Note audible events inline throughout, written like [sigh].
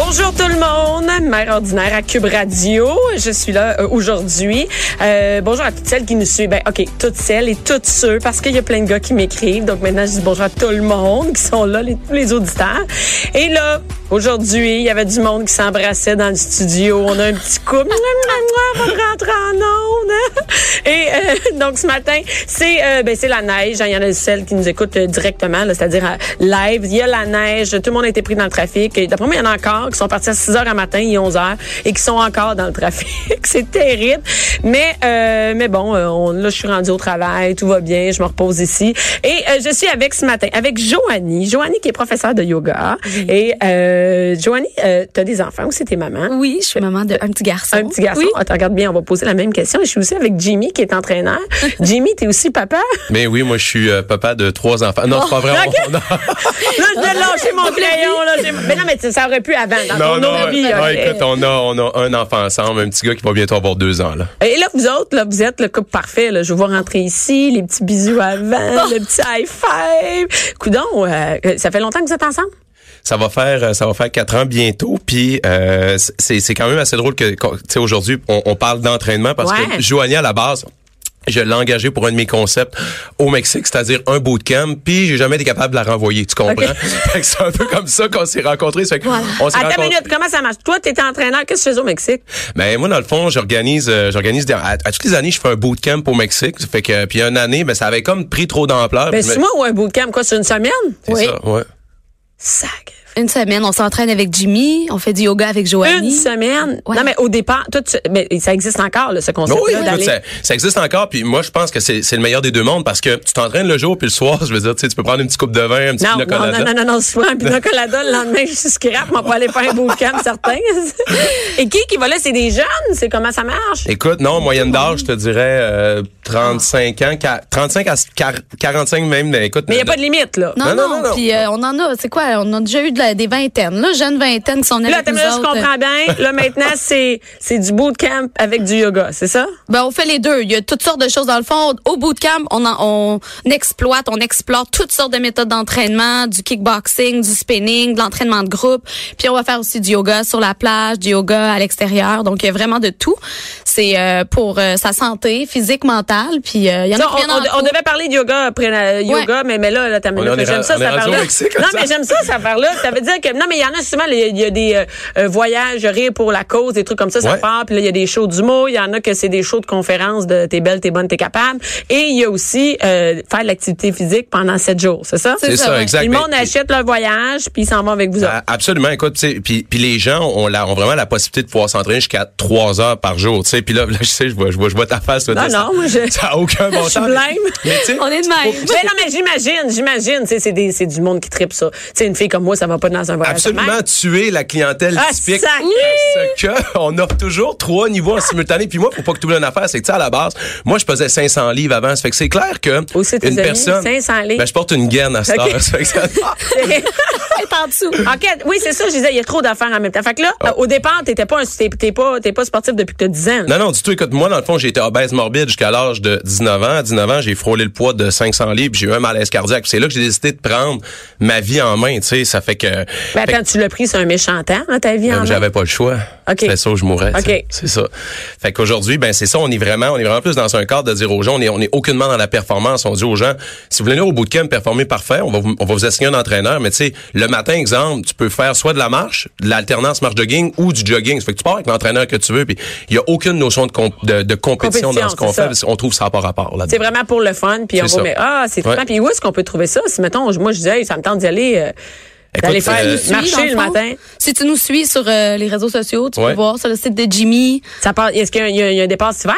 Bonjour tout le monde, mère ordinaire à Cube Radio. Je suis là euh, aujourd'hui. Euh, bonjour à toutes celles qui nous suivent. Ben, ok, toutes celles et toutes ceux, parce qu'il y a plein de gars qui m'écrivent. Donc maintenant, je dis bonjour à tout le monde qui sont là, les, tous les auditeurs. Et là, aujourd'hui, il y avait du monde qui s'embrassait dans le studio. On a un petit couple. On va rentrer en onde. Et euh, donc ce matin, c'est euh, ben, c'est la neige. hein. Il y en a celles qui nous écoutent euh, directement, c'est-à-dire à live. Il y a la neige. Tout le monde a été pris dans le trafic. D'après moi, il y en a encore qui sont partis à 6 heures à matin, il est 11 heures, et qui sont encore dans le trafic. [laughs] c'est terrible. Mais euh, mais bon, euh, on, là, je suis rendue au travail, tout va bien, je me repose ici. Et euh, je suis avec ce matin, avec Joanie. Joanie qui est professeure de yoga. Et euh, Joanie, euh, tu as des enfants ou c'est tes mamans? Oui, je suis maman d'un petit garçon. Un petit garçon. Oui. Ah, tu regardes bien, on va poser la même question. Et je suis aussi avec Jimmy qui est entraîneur. [laughs] Jimmy, t'es aussi papa? Mais oui, moi, je suis euh, papa de trois enfants. Non, c'est pas vrai. ok. on- non. [laughs] Là, je vais lâcher mon crayon. Là, mais non, mais ça aurait pu avant, dans Non, ton non, vie. non, écoute, on a, on a un enfant ensemble, un petit gars qui va bientôt avoir deux ans, là. Et là, vous autres, là, vous êtes le couple parfait. Là. Je vous vois rentrer ici, les petits bisous avant, le petit high five. Coudon, euh, ça fait longtemps que vous êtes ensemble? Ça va faire, euh, ça va faire quatre ans bientôt, puis euh, c'est, c'est quand même assez drôle que, tu sais, aujourd'hui, on, on parle d'entraînement parce Ouais. que Joanie, à la base, je l'ai engagé pour un de mes concepts au Mexique, c'est-à-dire un bootcamp, puis j'ai jamais été capable de la renvoyer, tu comprends? [laughs] Fait que c'est un peu comme ça qu'on s'est rencontrés. Fait que on s'est Attends une rencontrés- minute, comment ça marche? Toi, t'étais entraîneur, qu'est-ce que tu faisais au Mexique? Ben moi dans le fond, j'organise euh, j'organise des- à, à toutes les années, je fais un bootcamp au Mexique, fait que puis une année, ben ça avait comme pris trop d'ampleur. Ben, c'est moi ou un bootcamp, quoi, sur une semaine? c'est Oui. ça, ouais. Sac. Une semaine, on s'entraîne avec Jimmy, on fait du yoga avec Une Joanie. semaine? Ouais. Non, mais au départ, toi, tu- mais ça existe encore, là, ce concept Oui, là écoute, ça, ça existe encore, puis moi je pense que c'est c'est le meilleur des deux mondes parce que tu t'entraînes le jour puis le soir, je veux dire, tu sais, tu peux prendre une petite coupe de vin, un petit Non, pina non, colada. non, non, non, non, souvent, un pina [laughs] colada, le lendemain, je suis scrap, on va aller faire un bootcamp, [laughs] certain. Et qui qui va là? C'est des jeunes? C'est comment ça marche? Écoute, non, moyenne d'âge, je te dirais euh, 35 ans, qua- 35 à 45 même, mais écoute. Mais il n'y a pas de limite, là. Non, Non, non, non, non, non. Puis euh, on en a, c'est quoi, on a déjà eu de la- des vingtaines, là, jeunes vingtaines qui sont Là, avec t'as- nous là, je autres. comprends bien. Là, maintenant, [laughs] c'est, c'est du bootcamp avec du yoga, c'est ça? Ben, on fait les deux. Il y a toutes sortes de choses dans le fond. Au bootcamp, on, en- on exploite, on explore toutes sortes de méthodes d'entraînement, du kickboxing, du spinning, de l'entraînement de groupe. Puis on va faire aussi du yoga sur la plage, du yoga à l'extérieur. Donc il y a vraiment de tout. C'est euh, pour euh, sa santé physique, mentale. Puis euh, il y en a Ça, qui on, on- on devait parler de yoga après la yoga, mais, mais là, là est j'aime ça, au affaire-là. Mexique, Non, là, mais ça. j'aime ça, cette affaire-là. Ça veut dire que, non, mais il y en a souvent, il y a- il y, a des euh, euh, voyages, rire pour la cause, des trucs comme ça, ça part. Puis là, il y a des shows d'humour. Il y en a que c'est des shows de conférences de t'es belle, t'es bonne, t'es capable. Et il y a aussi euh, faire de l'activité physique pendant sept jours, c'est ça? C'est ça, ouais. exact. Le Mais- monde achète leur voyage, puis ils s'en vont avec vous autres. Ah, Absolument, écoute, tu sais, puis puis les gens ont, la, ont vraiment la possibilité de pouvoir s'entraîner jusqu'à trois heures par jour, tu sais. Puis là, là, je sais, je vois, je vois, je vois ta face. Là, Non, non, ça- moi, je- [laughs] ça a aucun bon Je suis sens. Mais On est de même. Mais non, mais j'imagine, j'imagine, tu sais, c'est des, c'est du monde qui tripe ça. Tu sais, une fille comme moi, ça va pas dans un voyage. de absolument même. tuer la clientèle Ah, typique. Parce que [laughs] on offre toujours trois niveaux en simultané. Puis moi, faut pas que tu oublies une affaire, c'est que tu sais, à la base, moi, je pesais 500 livres avant. Ça fait que c'est clair que États-Unis, une personne, 500 livres. ben, je porte une gaine à cette Ok. heure. Ça fait que ça- [laughs] en dessous. OK, oui, c'est ça, je disais, il y a trop d'affaires en même temps. Fait que là, Ah. euh, au départ, t'étais pas, un- pas, pas sportif depuis que t'as 10 ans. Non, non, du tout. Écoute, moi, dans le fond, j'ai été obèse morbide jusqu'à l'âge de 19 ans. À 19 ans, j'ai frôlé le poids de 500 livres. J'ai eu un malaise cardiaque. C'est là que j'ai décidé de prendre ma vie en main. Tu sais, ça fait que. Que- attends, tu l'as pris sur un méchant temps, là, ta vie? J'avais pas le choix. OK. C'était ça où je mourrais. tu sais. OK. C'est ça. Fait qu'aujourd'hui, ben c'est ça. On est vraiment, on est vraiment plus dans un cadre de dire aux gens, on est, on est aucunement dans la performance. On dit aux gens, si vous voulez venir au bootcamp performer parfait, on va vous, on va vous assigner un entraîneur. Mais tu sais, le matin, exemple, tu peux faire soit de la marche, de l'alternance marche jogging ou du jogging. Ça fait que tu pars avec l'entraîneur que tu veux. Puis il y a aucune notion de, comp- de, de compétition, Compétition, dans ce qu'on c'est fait. parce qu'on trouve ça par rapport là. C'est vraiment pour le fun, puis on C'est ah, c'est Ouais. Puis où est-ce qu'on peut trouver ça? Si, mettons, moi, je disais, hey, ça me tente d'y aller, euh, Écoute, faire euh, Suis, dans marcher le matin. Si tu nous suis sur euh, les réseaux sociaux, tu Ouais. peux voir sur le site de Jimmy. Ça part, est-ce qu'il y a, y un départ cet hiver?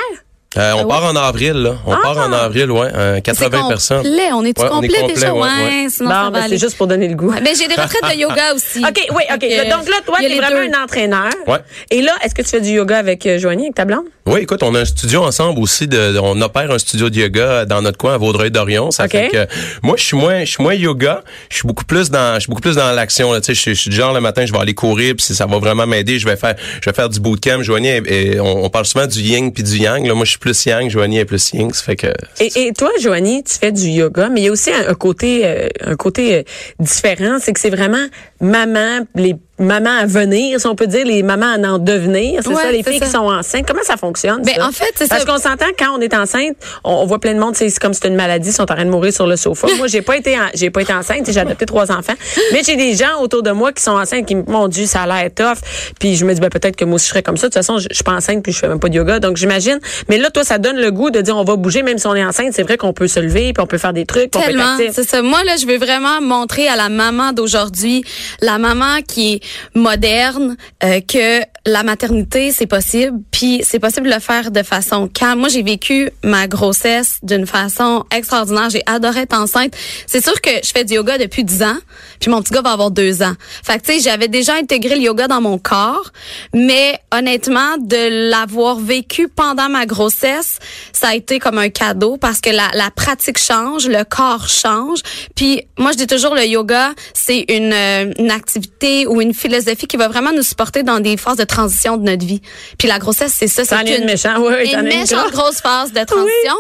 Euh, on part en avril, là. On part en avril, ouais. euh, 80 personnes. complet. On est-tu Ouais, on est complet, complet, déjà? ouais, Ouais, ouais. sinon Bon, ben, c'est juste pour donner le goût. Ben, j'ai des retraites de yoga [laughs] aussi. OK, oui, OK. Donc là, toi, il y a tu es les vraiment deux. un entraîneur. Ouais. Et là, est-ce que tu fais du yoga avec euh, Joanie, avec ta blonde? Oui, écoute, on a un studio ensemble aussi. De, on opère un studio de yoga dans notre coin à Vaudreuil-Dorion. Ça fait que moi, je suis moins, je suis moins yoga. Je suis beaucoup plus dans, je suis beaucoup plus dans l'action. Tu sais, je, suis- je suis du genre le matin, je vais aller courir, puis si ça va vraiment m'aider, je vais faire, je vais faire du bootcamp. Joanie, et, on, on parle souvent du yin puis du yang. Là, moi, je suis plus yang. Joanie est plus yin. Ça fait que. Et, et toi, Joanie, tu fais du yoga, mais il y a aussi un, un côté, euh, un côté euh, différent, c'est que c'est vraiment maman, les mamans à venir, si on peut dire, les mamans à en devenir, c'est Ouais, ça, les c'est filles ça. qui sont enceintes. Comment ça fonctionne Ben, ça? en fait, c'est Parce qu'on s'entend quand on est enceinte, on, on voit plein de monde, c'est c'est comme si c'était une maladie, ils sont en train de mourir sur le sofa. Moi, j'ai pas été, j'ai pas été enceinte, j'ai adopté trois enfants, mais j'ai des gens autour de moi qui sont enceintes, qui mon Dieu, ça a l'air tough. Puis je me dis, ben peut-être que moi aussi je serais comme ça. De toute façon, je, je suis pas enceinte puis je fais même pas de yoga, donc j'imagine. Mais là, toi, ça donne le goût de dire, on va bouger, même si on est enceinte. C'est vrai qu'on peut se lever puis on peut faire des trucs, puis on peut être Tellement, actif. c'est ça. Moi là, je veux vraiment montrer à la maman d'aujourd'hui, la maman qui est moderne, euh, que la maternité c'est possible, puis c'est possible de le faire de façon calme. Moi, j'ai vécu ma grossesse d'une façon extraordinaire. J'ai adoré être enceinte. C'est sûr que je fais du yoga depuis 10 ans, puis mon petit gars va avoir deux ans. Fait que tu sais, j'avais déjà intégré le yoga dans mon corps, mais honnêtement, de l'avoir vécu pendant ma grossesse, ça a été comme un cadeau parce que la, la pratique change, le corps change. Puis moi, je dis toujours le yoga, c'est une, euh, une activité ou une philosophie qui va vraiment nous supporter dans des phases de transition de notre vie. Puis la grossesse, c'est ça. C'est es une méchante, oui, oui, une méchante grosse. grosse phase de transition.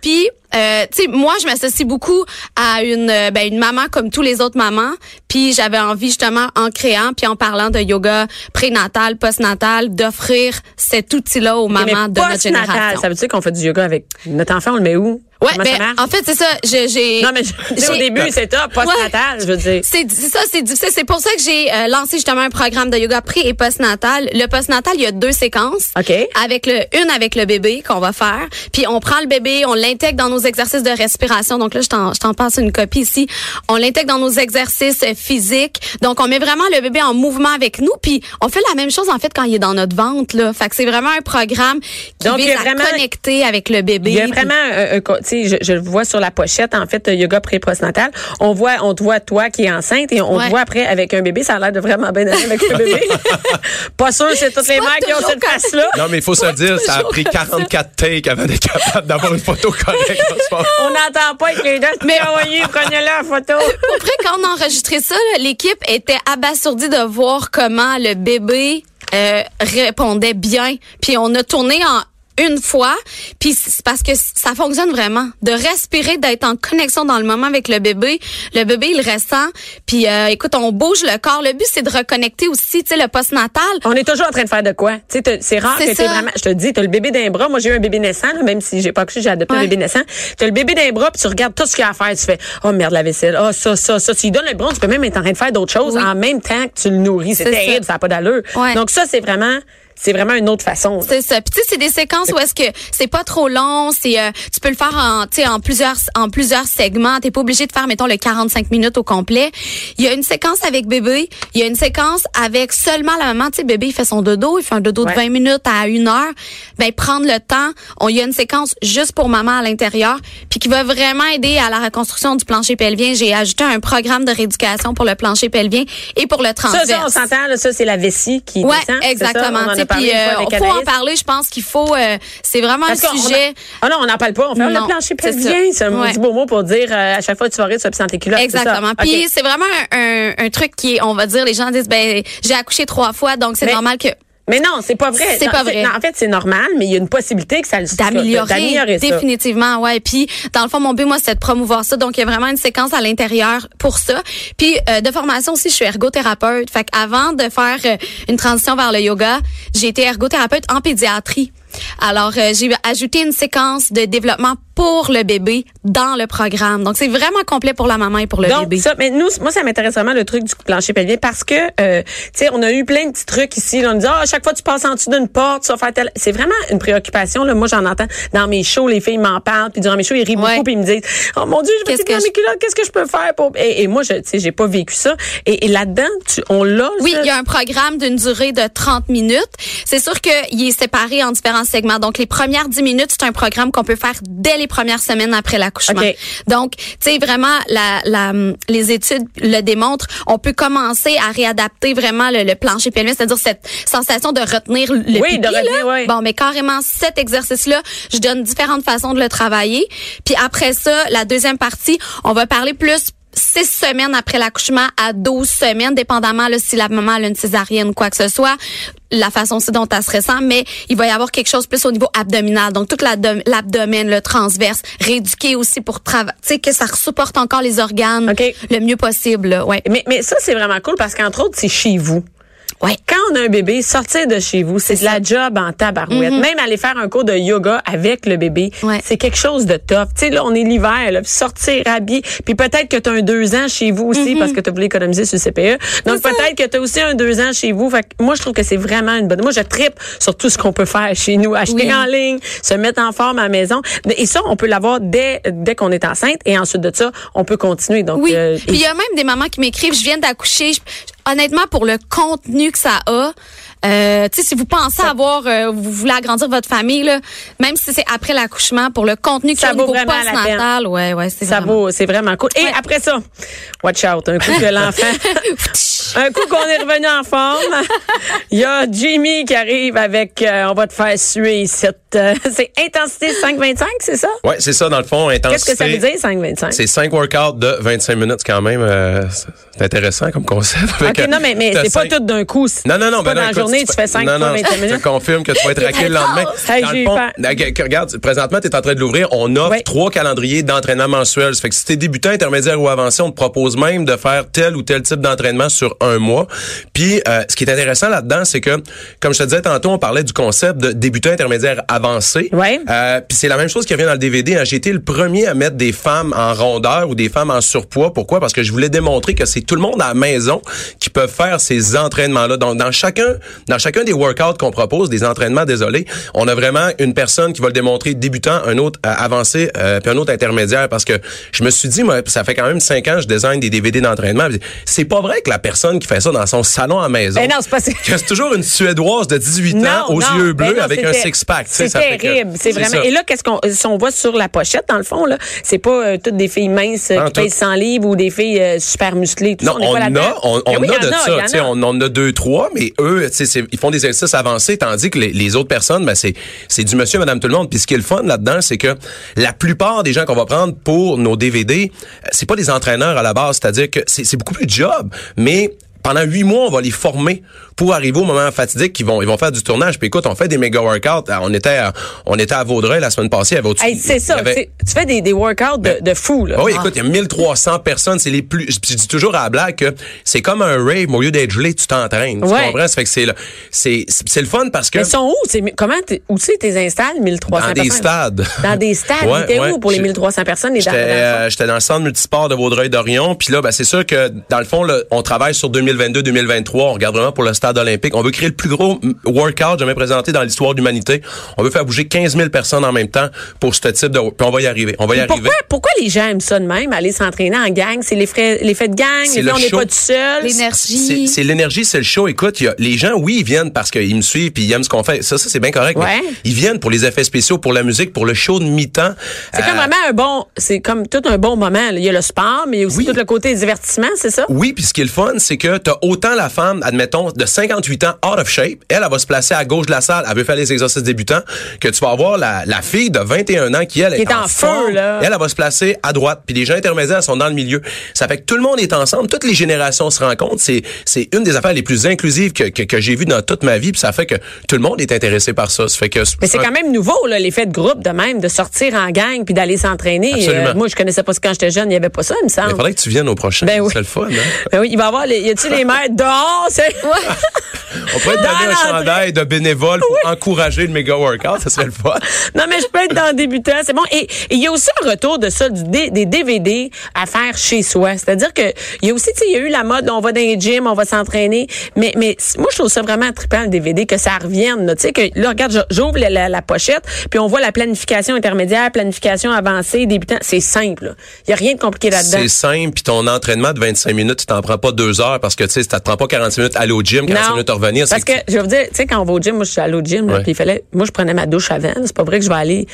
Puis, euh, tu sais, moi, je m'associe beaucoup à une, euh, ben, une maman comme tous les autres mamans. Puis, j'avais envie justement, en créant, puis en parlant de yoga prénatal, postnatal, d'offrir cet outil-là aux Mais mamans de notre génération. Ça veut dire qu'on fait du yoga avec notre enfant, on le met où? Ouais, Comment ben, ça marche? en fait, c'est ça. J'ai. non, mais je- au début, c'est top, postnatal, je veux dire. C'est c'est ça, c'est difficile. C'est pour ça que j'ai euh, lancé justement un programme de yoga pré et postnatal. Le postnatal, il y a deux séquences. OK. Avec le une avec le bébé qu'on va faire, puis on prend le bébé, on l'intègre dans nos exercices de respiration. Donc là, je t'en je t'en passe une copie ici. On l'intègre dans nos exercices euh, physiques. Donc on met vraiment le bébé en mouvement avec nous, puis on fait la même chose en fait quand il est dans notre ventre là. Fait que c'est vraiment un programme qui Donc, vise a à vraiment- connecter avec le bébé. Il y a vraiment un, un co- tu sais, je, je le vois sur la pochette, en fait, yoga pré-postnatal. On voit, on te voit toi qui est enceinte et on Ouais. te voit après avec un bébé. Ça a l'air de vraiment bien aller avec le bébé. [laughs] pas sûr, c'est toutes les mères qui ont cette face-là. Non, mais il faut se dire, ça a pris comme ça. 44 takes avant d'être capable d'avoir une photo correcte. [laughs] On n'entend pas avec les deux. Mais envoyez, prenez-la en photo. [laughs] Après, quand on a enregistré ça, l'équipe était abasourdie de voir comment le bébé euh, répondait bien. Puis on a tourné en une fois, puis c'est parce que ça fonctionne vraiment. De respirer, d'être en connexion dans le moment avec le bébé. Le bébé, il ressent. Puis euh, écoute, on bouge le corps. Le but, c'est de reconnecter aussi, tu sais, le postnatal. On est toujours en train de faire de quoi? Tu sais, c'est rare que ça. vraiment. Je te dis, t'as le bébé d'un bras. Moi, j'ai eu un bébé naissant, là, même si j'ai pas accouché, j'ai adopté un bébé naissant. T'as le bébé d'un bras, puis tu regardes tout ce qu'il y a à faire. Tu fais, oh merde, la vaisselle. Oh, ça, ça, ça. Tu lui donnes le bras, tu peux même être en train de faire d'autres choses Oui. en même temps que tu le nourris. C'est terrible, ça. ça n'a pas d'allure. Ouais. Donc, ça, c'est vraiment, c'est vraiment une autre façon. C'est ça. Puis tu sais, c'est des séquences où est-ce que c'est pas trop long, c'est euh, tu peux le faire en tu sais en plusieurs en plusieurs segments, t'es pas obligé de faire mettons le 45 minutes au complet. Il y a une séquence avec bébé, il y a une séquence avec seulement la maman, tu sais bébé il fait son dodo, il fait un dodo Ouais. de 20 minutes à une heure. Ben prendre le temps, on il y a une séquence juste pour maman à l'intérieur, puis qui va vraiment aider à la reconstruction du plancher pelvien. J'ai ajouté un programme de rééducation pour le plancher pelvien et pour le Ça, transverse. ça, on s'entend, ça, c'est la vessie qui Ouais, descend. ça? exactement. Puis euh, avec faut en parler. Je pense qu'il faut. euh, c'est vraiment Parce un sujet. Ah non, on n'en parle pas. On fait Non, le plancher c'est pelvien. C'est un Ouais. maudit beau mot pour dire euh, à chaque fois que tu vas rire, tu vas pisser tes culottes. Exactement. Puis c'est vraiment un, un, un truc qui est, on va dire, les gens disent, ben j'ai accouché trois fois, donc c'est normal que Mais non, c'est pas vrai. C'est pas vrai. non, en fait, c'est normal, mais il y a une possibilité que ça le d'améliorer d'améliorer définitivement ouais. Puis dans le fond mon but moi c'est de promouvoir ça. Donc il y a vraiment une séquence à l'intérieur pour ça. Puis euh, de formation aussi je suis ergothérapeute. Fait avant de faire euh, une transition vers le yoga j'ai été ergothérapeute en pédiatrie. Alors euh, j'ai ajouté une séquence de développement pour le bébé dans le programme. Donc, c'est vraiment complet pour la maman et pour le Donc, bébé. ça, mais nous, moi, ça m'intéresse vraiment le truc du plancher pelvien parce que, euh, tu sais, on a eu plein de petits trucs ici. Là, on nous dit, ah, à chaque fois que tu passes en dessous d'une porte, tu vas faire tel. C'est vraiment une préoccupation. Là. Moi, j'en entends dans mes shows, les filles m'en parlent, puis durant mes shows, ils rient Ouais. beaucoup, puis ils me disent, oh mon Dieu, je vais dans mes culottes, qu'est-ce que je peux faire pour? Et, et moi, je, tu sais, j'ai pas vécu ça. Et, et là-dedans, tu, on l'a. Oui, ça? il y a un programme d'une durée de 30 minutes. C'est sûr qu'il est séparé en différents segments. Donc, les premières 10 minutes, c'est un programme qu'on peut faire dès les premières semaines après l'accouchement. Donc, tu sais, vraiment, la, la, les études le démontrent. On peut commencer à réadapter vraiment le, le plancher pelvien, c'est-à-dire cette sensation de retenir le Oui, pipi, de retenir, là. oui. Bon, mais carrément, cet exercice-là, je donne différentes façons de le travailler. Puis après ça, la deuxième partie, on va parler plus six semaines après l'accouchement à 12 semaines, dépendamment là, si la maman a une césarienne ou quoi que ce soit, la façon aussi dont elle se ressent, mais il va y avoir quelque chose plus au niveau abdominal. Donc, tout l'abdom- l'abdomen, le transverse, rééduqué aussi pour travailler, que ça supporte encore les organes OK. le mieux possible. là. Ouais. Mais, mais ça, c'est vraiment cool parce qu'entre autres, c'est chez vous. Ouais. Quand on a un bébé, sortir de chez vous, c'est de la job en tabarouette. Même aller faire un cours de yoga avec le bébé, Mm-hmm. Ouais. c'est quelque chose de top. Tu sais, là, on est l'hiver, là, puis sortir habillé. Puis peut-être que tu as un deux ans chez vous aussi parce que tu as voulu économiser sur le CPE. Donc Mm-hmm. Peut-être que tu as aussi un deux ans chez vous. Fait que moi, je trouve que c'est vraiment une bonne... Moi, je tripe sur tout ce qu'on peut faire chez nous. Acheter Oui. en ligne, se mettre en forme à la maison. Et ça, on peut l'avoir dès, dès qu'on est enceinte. Et ensuite de ça, on peut continuer. Donc, Oui. euh, Puis il y a même des mamans qui m'écrivent, je viens d'accoucher. Je- Honnêtement, pour le contenu que ça a, euh, tu sais, si vous pensez avoir, euh, vous voulez agrandir votre famille, là, même si c'est après l'accouchement, pour le contenu que Ça ça au vaut niveau postnatal, ouais, ouais, c'est Ça vraiment. vaut, c'est vraiment cool. Et Ouais. après ça, watch out, un coup que [laughs] l'enfant, [laughs] un coup qu'on est revenu en forme, il y a Jimmy qui arrive avec, euh, on va te faire suer cette, euh, c'est intensité 5-25, c'est ça? Ouais, c'est ça, dans le fond, intensité. Qu'est-ce que ça veut dire 5-25? C'est cinq workouts de 25 minutes quand même. euh, c'est intéressant comme concept. Ok, non, mais, c'est pas tout d'un coup. Non, non, non, pas ben non, dans la journée, tu fais 5 non, non, 25 Je minutes. te confirme que tu vas être [laughs] raqué le lendemain. Hey, Dans j'ai le eu fond, peur. regarde, présentement, tu es en train de l'ouvrir. On offre trois calendriers d'entraînement mensuel. Ça fait que si tu es débutant, intermédiaire ou avancé, on te propose même de faire tel ou tel type d'entraînement sur un mois. Puis, euh, ce qui est intéressant là-dedans, c'est que, comme je te disais tantôt, on parlait du concept de débutant, intermédiaire, avancé. Ouais. Euh, puis c'est la même chose qui revient dans le DVD. hein. J'ai été le premier à mettre des femmes en rondeur ou des femmes en surpoids. Pourquoi? Parce que je voulais démontrer que c'est tout le monde à la maison qui peut faire ces entraînements-là. Donc, dans chacun, dans chacun des workouts qu'on propose, des entraînements, désolé, on a vraiment une personne qui va le démontrer débutant, un autre euh, avancé, euh, puis un autre intermédiaire. Parce que je me suis dit, moi, ça fait quand même cinq ans que je design des DVD d'entraînement. C'est pas vrai que la personne qui fait ça dans son salon à la maison, Ben non, c'est pas c'est toujours une Suédoise de 18 ans aux yeux ben bleus non, avec un six-pack. C'est terrible, c'est vraiment. ça. Et là, qu'est-ce qu'on, si on voit sur la pochette, dans le fond, là, c'est pas euh, toutes des filles minces euh, qui tout. pèsent 100 livres ou des filles euh, super musclées. Tout Non, ça, on, on, pas a, on, on oui, a de ça. On en a deux, trois, mais eux, ils font des exercices avancés, tandis que les, les autres personnes, ben, c'est, du monsieur, madame, tout le monde. Puis ce qui est le fun là-dedans, c'est que la plupart des gens qu'on va prendre pour nos DVD, c'est pas des entraîneurs à la base. C'est-à-dire que c'est, c'est beaucoup plus de job, mais pendant huit mois, on va les former pour arriver au moment fatidique qu'ils vont, ils vont faire du tournage. Puis écoute, on fait des méga workouts. On était, à, on était à Vaudreuil la semaine passée. Au-dessus- Hey, c'est ça. avait- c'est- Tu fais des, des workouts de, de fou, là. oui, écoute, il y a 1300 personnes, c'est les plus je dis toujours à la blague que c'est comme un rave, au lieu d'être gelé, tu t'entraînes. Tu Ouais. comprends? Ça fait que c'est c'est c'est le fun parce que Mais ils sont où? C'est, comment, t'es- où tu les installes, 1300 dans des personnes? stades. Dans des stades. Ouais, T'es ouais. où pour les J'ai- 1300 personnes? J'étais euh, j'étais dans le centre multisport de Vaudreuil-Dorion, puis là ben c'est sûr que dans le fond là, on travaille sur 2022-2023, on regarde vraiment pour le stade olympique. On veut créer le plus gros workout jamais présenté dans l'histoire de l'humanité. On veut faire bouger 15 000 personnes en même temps pour ce type de puis on va y arriver. On va y arriver. Pourquoi, pourquoi les gens aiment ça de même, aller s'entraîner en gang? C'est l'effet l'effet de gang? Les le on n'est pas tout seul? C'est L'énergie. c'est l'énergie, c'est le show. Écoute, il y a, les gens, oui, ils viennent parce qu'ils me suivent puis ils aiment ce qu'on fait. Ça, ça c'est bien correct. Ouais. ils viennent pour les effets spéciaux, pour la musique, pour le show de mi-temps. C'est comme Euh, vraiment un bon, c'est comme tout un bon moment. là. Il y a le sport, mais il y a aussi Oui. tout le côté divertissement, c'est ça? Oui, puis ce qui est le fun, c'est que t'as autant la femme, admettons, de 58 ans, out of shape, elle, elle va se placer à gauche de la salle, elle veut faire les exercices débutants, que tu vas avoir la, la fille de 21 ans qui, elle, Qui est en feu, forme. là. Elle, elle va se placer à droite, puis les gens intermédiaires sont dans le milieu. Ça fait que tout le monde est ensemble, toutes les générations se rencontrent. C'est, c'est une des affaires les plus inclusives que, que, que j'ai vues dans toute ma vie, puis ça fait que tout le monde est intéressé par ça. Ça fait que Mais c'est quand même nouveau, là, l'effet de groupe de même, de sortir en gang puis d'aller s'entraîner. Euh, moi, je connaissais pas ça quand j'étais jeune. Il y avait pas ça, il me semble. Il faudrait que tu viennes au prochain. Ben oui. C'est le fun, hein? Ben oui, il va y avoir, les, y a-tu les [laughs] dehors, c'est... On pourrait te Dans donner un chandail de bénévole pour encourager le méga workout, ça serait le fun. Non, mais je peux être dans le débutant, c'est bon. Et il y a aussi un retour de ça, du dé- des DVD à faire chez soi. C'est-à-dire que il y a aussi, tu sais, il y a eu la mode, on va dans les gyms, on va s'entraîner. Mais, mais moi, je trouve ça vraiment trippant, le DVD, que ça revienne. Tu sais, que là, regarde, j'ouvre la, la- la pochette, puis on voit la planification intermédiaire, planification avancée, débutant. C'est simple. là. Il y a rien de compliqué là-dedans. C'est simple, puis ton entraînement de 25 minutes, tu t'en prends pas deux heures parce que tu sais, ça te prend pas 45 minutes à aller au gym, 45 minutes à revenir. Parce que, je vous dire, tu sais, quand on va au gym, moi, je suis allée au gym, puis il fallait, moi, je prenais ma douche avant. C'est pas vrai que je vais aller,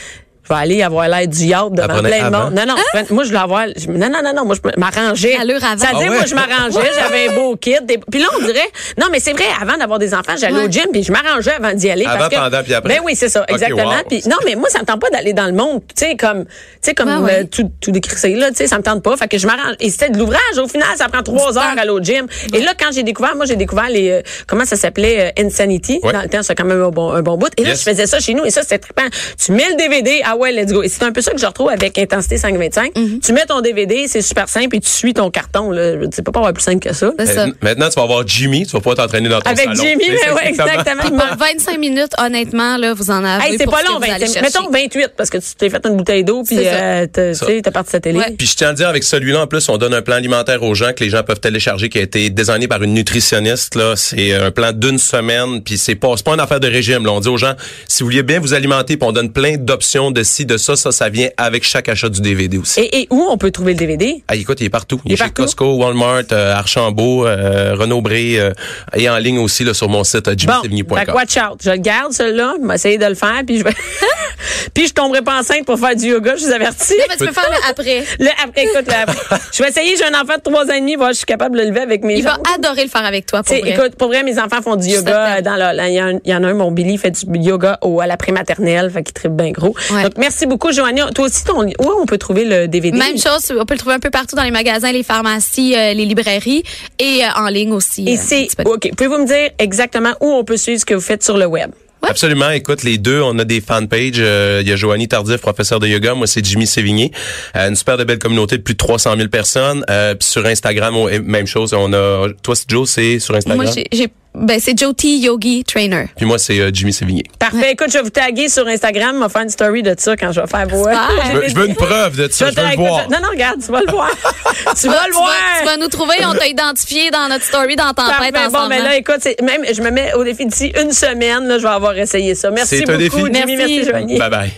je vais aller avoir l'air du yacht devant Apprenez plein de avant? monde. Non, non, prenais- moi, je voulais avoir, je- non, non, non, non, moi, je m'arrangeais. Allure avant. Ça veut dire, Ah ouais? moi, je m'arrangeais, j'avais un beau kit. des- Puis là, on dirait, non, mais c'est vrai, avant d'avoir des enfants, j'allais Ouais. au gym, puis je m'arrangeais avant d'y aller. Avant, parce que, pendant, puis après? Ben oui, c'est ça, exactement. wow. Puis, non, mais moi, ça me tente pas d'aller dans le monde, tu sais, comme, tu sais, comme, Ouais, ouais. euh, tout, tout décrissé, là, tu sais, ça me tente pas. Fait que je m'arrange. Et c'était de l'ouvrage. Au final, ça prend trois heures à aller au gym. Et là, quand j'ai découvert, moi, j'ai découvert les, euh, comment ça s'appelait, euh, Insanity. Ouais. Dans le temps, c'est quand même un bon, un bon bout. Et là, je faisais ça chez nous. Et ça, c'était trippant. Tu mets le DVD. Ah ouais, let's go. Et c'est un peu ça que je retrouve avec Intensité 525. Mhm. Tu mets ton DVD, c'est super simple et tu suis ton carton, là. Je sais pas pas avoir plus simple que ça. Euh, Maintenant, tu vas avoir Jimmy, tu vas pouvoir t'entraîner dans ton Avec salon. Jimmy, C'est mais ça, ouais, exactement. Puis pour 25 minutes, honnêtement, là, vous en avez. Hey, c'est pas long, vous allez 25. chercher. Mettons 28, parce que tu t'es fait une bouteille d'eau, puis euh, tu t'as parti sa télé. Ouais. Puis je tiens à dire, avec celui-là, en plus, on donne un plan alimentaire aux gens que les gens peuvent télécharger, qui a été designé par une nutritionniste. Là, c'est un plan d'une semaine, puis c'est pas, c'est pas une affaire de régime. Là, on dit aux gens, si vous vouliez bien vous alimenter, puis on donne plein d'options de ci, de ça, ça, ça vient avec chaque achat du DVD aussi. Et, et où on peut trouver le DVD? Ah, écoute, il est partout. Il, Il est est chez partout? Costco, Walmart, euh, Archambault, euh, Renaud-Bré, euh, et en ligne aussi là, sur mon site euh, Bon, watch out. Je le garde, celui-là. Je vais essayer de le faire, puis je vais... [laughs] puis je tomberai pas enceinte pour faire du yoga, je vous avertis. Mais tu peux faire le [laughs] après. Le après, écoute, le après. Je vais essayer, j'ai un enfant de trois ans et demi, voir je suis capable de le lever avec mes Il va adorer le faire avec toi, pour T'sais, vrai. écoute, pour vrai, mes enfants font du yoga. Dans Il y, en a un, mon Billy, fait du yoga au, à la prématernelle, fait qu'il tripe bien gros. Ouais. Donc, merci beaucoup, Joanie. Toi aussi, ton, où on peut trouver le DVD? Même chose, on peut le trouver un peu partout dans les magasins, les pharmacies, euh, les librairies et euh, en ligne aussi. Et euh, c'est. OK. Pouvez-vous me dire exactement où on peut suivre ce que vous faites sur le web? Absolument. Écoute, les deux, on a des fanpages. Euh, Il y a Joanie Tardif, professeur de yoga. Moi, c'est Jimmy Sévigné. Euh, une super de belle communauté de plus de 300 000 personnes. Euh, puis sur Instagram, on- même chose. On a, toi, c'est Joe, c'est sur Instagram? Moi, j'ai, j'ai- ben, c'est Jyoti Yogi Trainer. Puis moi, c'est euh, Jimmy Sévigné. Parfait. Écoute, je vais vous taguer sur Instagram. On va faire une story de ça quand je vais faire vos. Super. [laughs] Je veux, je veux une preuve de ça. Je veux le Écoute, voir. Non, non, regarde, tu vas le voir. [laughs] tu vas le tu, voir. vas, tu vas nous trouver, on t'a identifié dans notre story, dans Tempête Parfait. Bon, ensemble. mais là, écoute, c'est- même, je me mets au défi d'ici une semaine, là, je vais avoir essayé ça. Merci C'est un beaucoup, défi. Jimmy. Merci. Merci, Joanie. Bye bye.